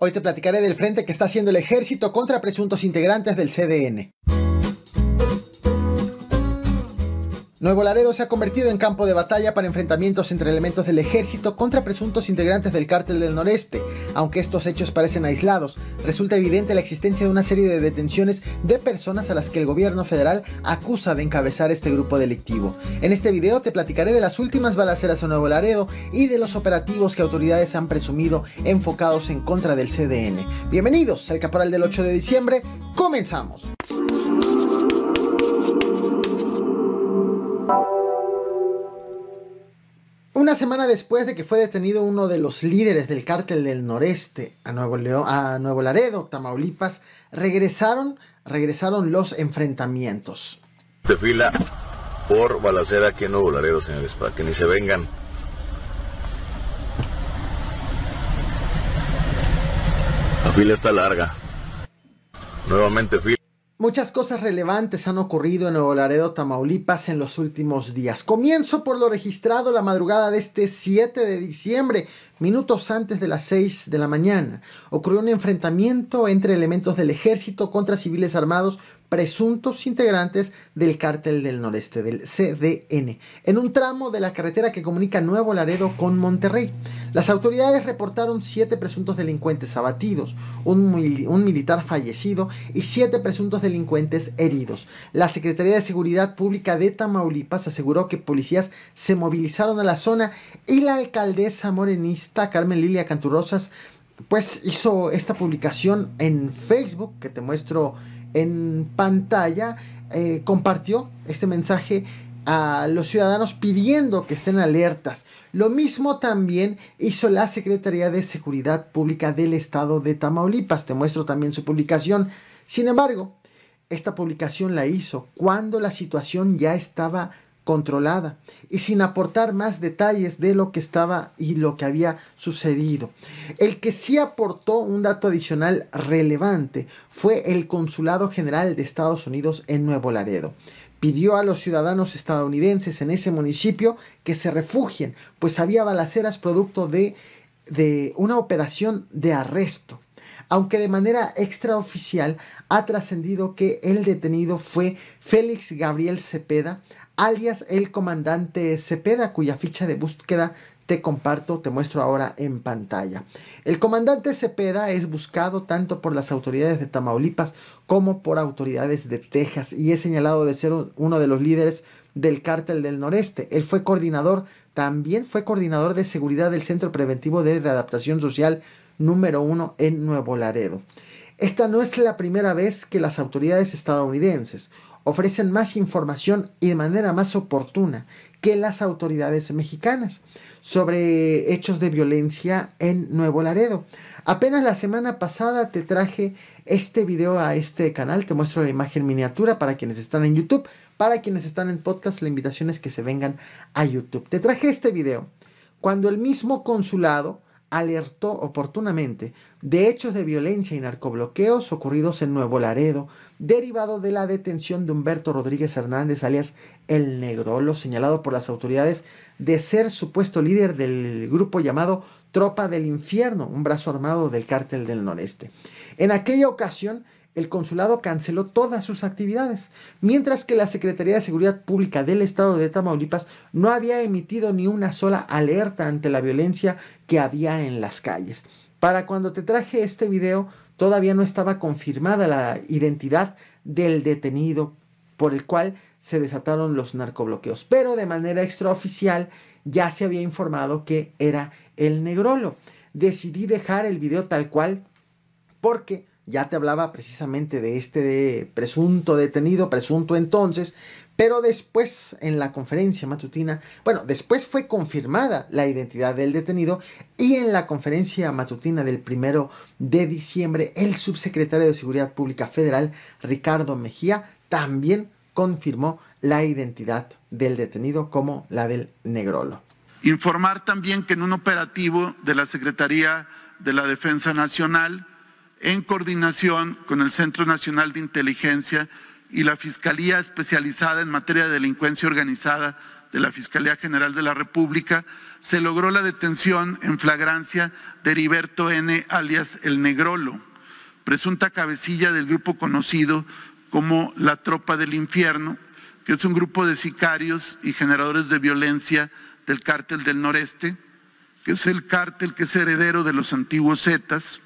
Hoy te platicaré del frente que está haciendo el ejército contra presuntos integrantes del CDN. Nuevo Laredo se ha convertido en campo de batalla para enfrentamientos entre elementos del ejército contra presuntos integrantes del cártel del noreste. Aunque estos hechos parecen aislados, resulta evidente la existencia de una serie de detenciones de personas a las que el gobierno federal acusa de encabezar este grupo delictivo. En este video te platicaré de las últimas balaceras en Nuevo Laredo y de los operativos que autoridades han presumido enfocados en contra del CDN. Bienvenidos al Caporal del 8 de diciembre, comenzamos. Una semana después de que fue detenido uno de los líderes del cártel del noreste a Nuevo, León, a Nuevo Laredo, Tamaulipas, regresaron, regresaron los enfrentamientos. De fila por balacera aquí en Nuevo Laredo, señores, para que ni se vengan. La fila está larga. Nuevamente fila. Muchas cosas relevantes han ocurrido en Nuevo Laredo, Tamaulipas en los últimos días. Comienzo por lo registrado la madrugada de este 7 de diciembre, minutos antes de las 6 de la mañana. Ocurrió un enfrentamiento entre elementos del ejército contra civiles armados presuntos integrantes del cártel del noreste, del CDN, en un tramo de la carretera que comunica Nuevo Laredo con Monterrey. Las autoridades reportaron siete presuntos delincuentes abatidos, un, militar fallecido y siete presuntos delincuentes heridos. La Secretaría de Seguridad Pública de Tamaulipas aseguró que policías se movilizaron a la zona y la alcaldesa morenista Carmen Lilia Canturrosas pues hizo esta publicación en Facebook que te muestro en pantalla eh, compartió este mensaje a los ciudadanos pidiendo que estén alertas. Lo mismo también hizo la Secretaría de Seguridad Pública del Estado de Tamaulipas. Te muestro también su publicación. Sin embargo, esta publicación la hizo cuando la situación ya estaba controlada y sin aportar más detalles de lo que estaba y lo que había sucedido. El que sí aportó un dato adicional relevante fue el Consulado General de Estados Unidos en Nuevo Laredo. Pidió a los ciudadanos estadounidenses en ese municipio que se refugien, pues había balaceras producto de, de una operación de arresto aunque de manera extraoficial ha trascendido que el detenido fue Félix Gabriel Cepeda, alias el comandante Cepeda, cuya ficha de búsqueda te comparto, te muestro ahora en pantalla. El comandante Cepeda es buscado tanto por las autoridades de Tamaulipas como por autoridades de Texas y es señalado de ser uno de los líderes del cártel del noreste. Él fue coordinador, también fue coordinador de seguridad del Centro Preventivo de Readaptación Social número uno en Nuevo Laredo. Esta no es la primera vez que las autoridades estadounidenses ofrecen más información y de manera más oportuna que las autoridades mexicanas sobre hechos de violencia en Nuevo Laredo. Apenas la semana pasada te traje este video a este canal, te muestro la imagen miniatura para quienes están en YouTube, para quienes están en podcast, la invitación es que se vengan a YouTube. Te traje este video cuando el mismo consulado alertó oportunamente de hechos de violencia y narcobloqueos ocurridos en Nuevo Laredo, derivado de la detención de Humberto Rodríguez Hernández, alias El Negrolo, señalado por las autoridades de ser supuesto líder del grupo llamado Tropa del Infierno, un brazo armado del cártel del noreste. En aquella ocasión, el consulado canceló todas sus actividades, mientras que la Secretaría de Seguridad Pública del Estado de Tamaulipas no había emitido ni una sola alerta ante la violencia que había en las calles. Para cuando te traje este video, todavía no estaba confirmada la identidad del detenido por el cual se desataron los narcobloqueos, pero de manera extraoficial ya se había informado que era el negrolo. Decidí dejar el video tal cual porque ya te hablaba precisamente de este presunto detenido, presunto entonces, pero después en la conferencia matutina, bueno, después fue confirmada la identidad del detenido y en la conferencia matutina del primero de diciembre, el subsecretario de Seguridad Pública Federal, Ricardo Mejía, también confirmó la identidad del detenido como la del Negrolo. Informar también que en un operativo de la Secretaría de la Defensa Nacional, en coordinación con el Centro Nacional de Inteligencia y la Fiscalía Especializada en Materia de Delincuencia Organizada de la Fiscalía General de la República, se logró la detención en flagrancia de Heriberto N., alias El Negrolo, presunta cabecilla del grupo conocido como la Tropa del Infierno, que es un grupo de sicarios y generadores de violencia del cártel del noreste, que es el cártel que es heredero de los antiguos Zetas,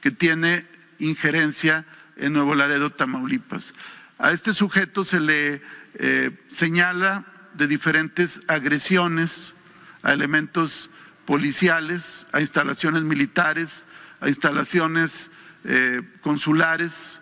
que tiene injerencia en Nuevo Laredo, Tamaulipas. A este sujeto se le eh, señala de diferentes agresiones a elementos policiales, a instalaciones militares, a instalaciones eh, consulares.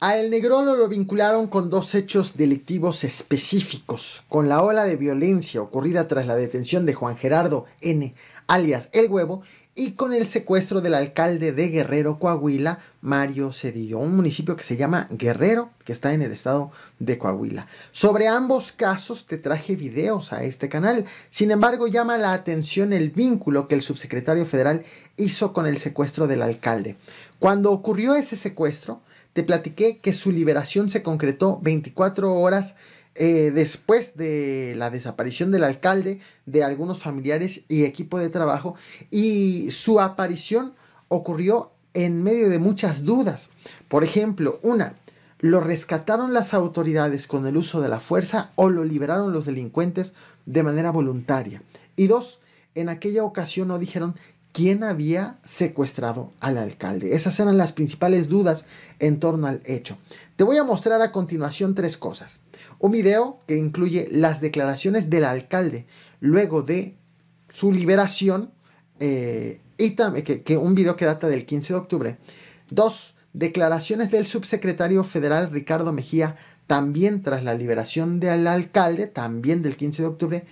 A El Negrolo lo vincularon con dos hechos delictivos específicos, con la ola de violencia ocurrida tras la detención de Juan Gerardo N., alias El Huevo, y con el secuestro del alcalde de Guerrero, Coahuila, Mario Cedillo, un municipio que se llama Guerrero, que está en el estado de Coahuila. Sobre ambos casos te traje videos a este canal, sin embargo llama la atención el vínculo que el subsecretario federal hizo con el secuestro del alcalde. Cuando ocurrió ese secuestro, te platiqué que su liberación se concretó 24 horas eh, después de la desaparición del alcalde, de algunos familiares y equipo de trabajo, y su aparición ocurrió en medio de muchas dudas. Por ejemplo, una, ¿lo rescataron las autoridades con el uso de la fuerza o lo liberaron los delincuentes de manera voluntaria? Y dos, en aquella ocasión no dijeron quién había secuestrado al alcalde. Esas eran las principales dudas en torno al hecho. Te voy a mostrar a continuación tres cosas. Un video que incluye las declaraciones del alcalde luego de su liberación eh, y también que, un video que data del 15 de octubre. Dos, declaraciones del subsecretario federal Ricardo Mejía también tras la liberación del alcalde, también del 15 de octubre,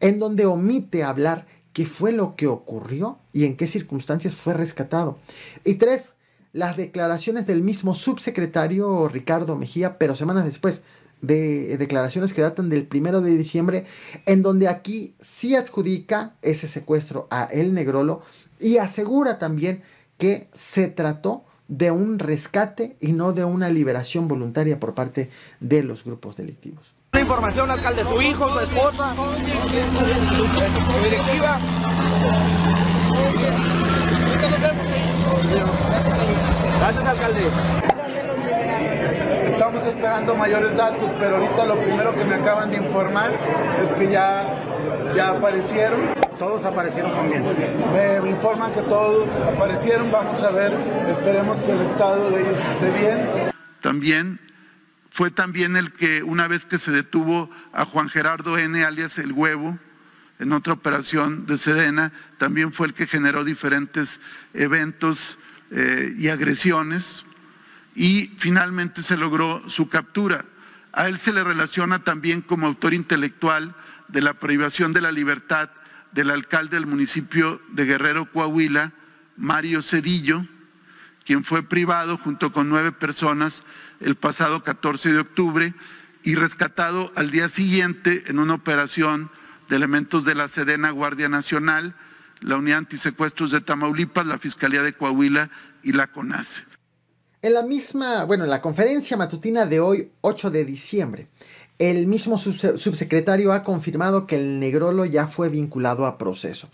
en donde omite hablar qué fue lo que ocurrió y en qué circunstancias fue rescatado. Y tres, las declaraciones del mismo subsecretario Ricardo Mejía, pero semanas después, de declaraciones que datan del primero de diciembre, en donde aquí sí adjudica ese secuestro a El Negrolo y asegura también que se trató de un rescate y no de una liberación voluntaria por parte de los grupos delictivos información, alcalde, su hijo, su esposa, su, directiva. Gracias, alcalde. Estamos esperando mayores datos, pero ahorita lo primero que me acaban de informar es que ya, ya aparecieron. Todos aparecieron también. Me informan que todos aparecieron, vamos a ver, esperemos que el estado de ellos esté bien. También fue también el que una vez que se detuvo a Juan Gerardo N, alias El Huevo, en otra operación de Sedena, también fue el que generó diferentes eventos eh, y agresiones y finalmente se logró su captura. A él se le relaciona también como autor intelectual de la privación de la libertad del alcalde del municipio de Guerrero, Coahuila, Mario Cedillo, quien fue privado junto con nueve personas el pasado 14 de octubre y rescatado al día siguiente en una operación de elementos de la Sedena Guardia Nacional, la Unidad Antisecuestros de Tamaulipas, la Fiscalía de Coahuila y la CONACE. En la misma, bueno, en la conferencia matutina de hoy, 8 de diciembre, el mismo subsecretario ha confirmado que el Negrolo ya fue vinculado a proceso.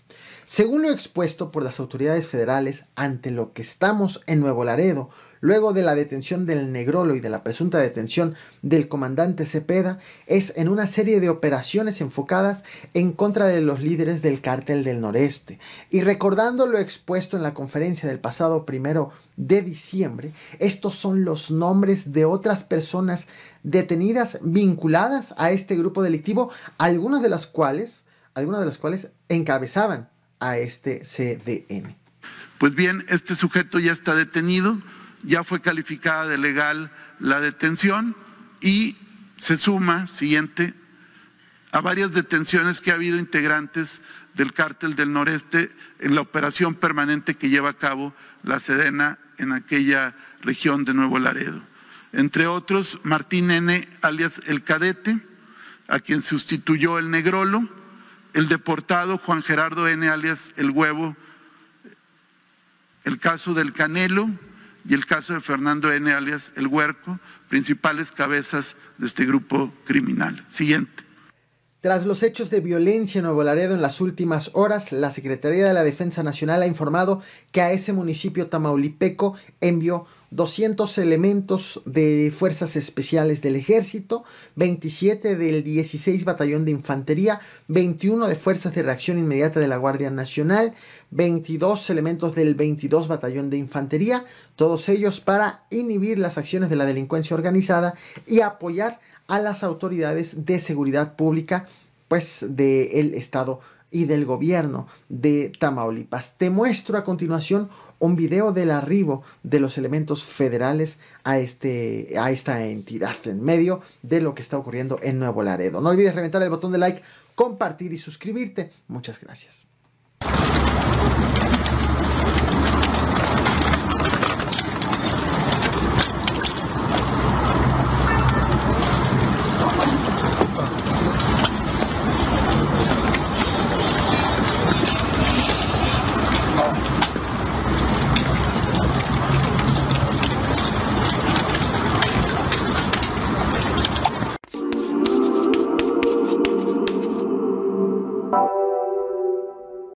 Según lo expuesto por las autoridades federales ante lo que estamos en Nuevo Laredo, luego de la detención del Negrolo y de la presunta detención del comandante Cepeda, es en una serie de operaciones enfocadas en contra de los líderes del cártel del noreste. Y recordando lo expuesto en la conferencia del pasado primero de diciembre, estos son los nombres de otras personas detenidas vinculadas a este grupo delictivo, algunas de las cuales, algunas de las cuales encabezaban a este CDN. Pues bien, este sujeto ya está detenido, ya fue calificada de legal la detención y se suma, siguiente, a varias detenciones que ha habido integrantes del cártel del noreste en la operación permanente que lleva a cabo la Sedena en aquella región de Nuevo Laredo. Entre otros, Martín N., alias El Cadete, a quien sustituyó el Negrolo, el deportado Juan Gerardo N. alias El Huevo, el caso del Canelo y el caso de Fernando N. alias El Huerco, principales cabezas de este grupo criminal. Siguiente. Tras los hechos de violencia en Nuevo Laredo en las últimas horas, la Secretaría de la Defensa Nacional ha informado que a ese municipio tamaulipeco envió 200 elementos de fuerzas especiales del ejército, 27 del 16 batallón de infantería, 21 de fuerzas de reacción inmediata de la Guardia Nacional, 22 elementos del 22 batallón de infantería, todos ellos para inhibir las acciones de la delincuencia organizada y apoyar a las autoridades de seguridad pública pues del estado y del gobierno de Tamaulipas. Te muestro a continuación un video del arribo de los elementos federales a, este, a esta entidad en medio de lo que está ocurriendo en Nuevo Laredo. No olvides reventar el botón de like, compartir y suscribirte. Muchas gracias.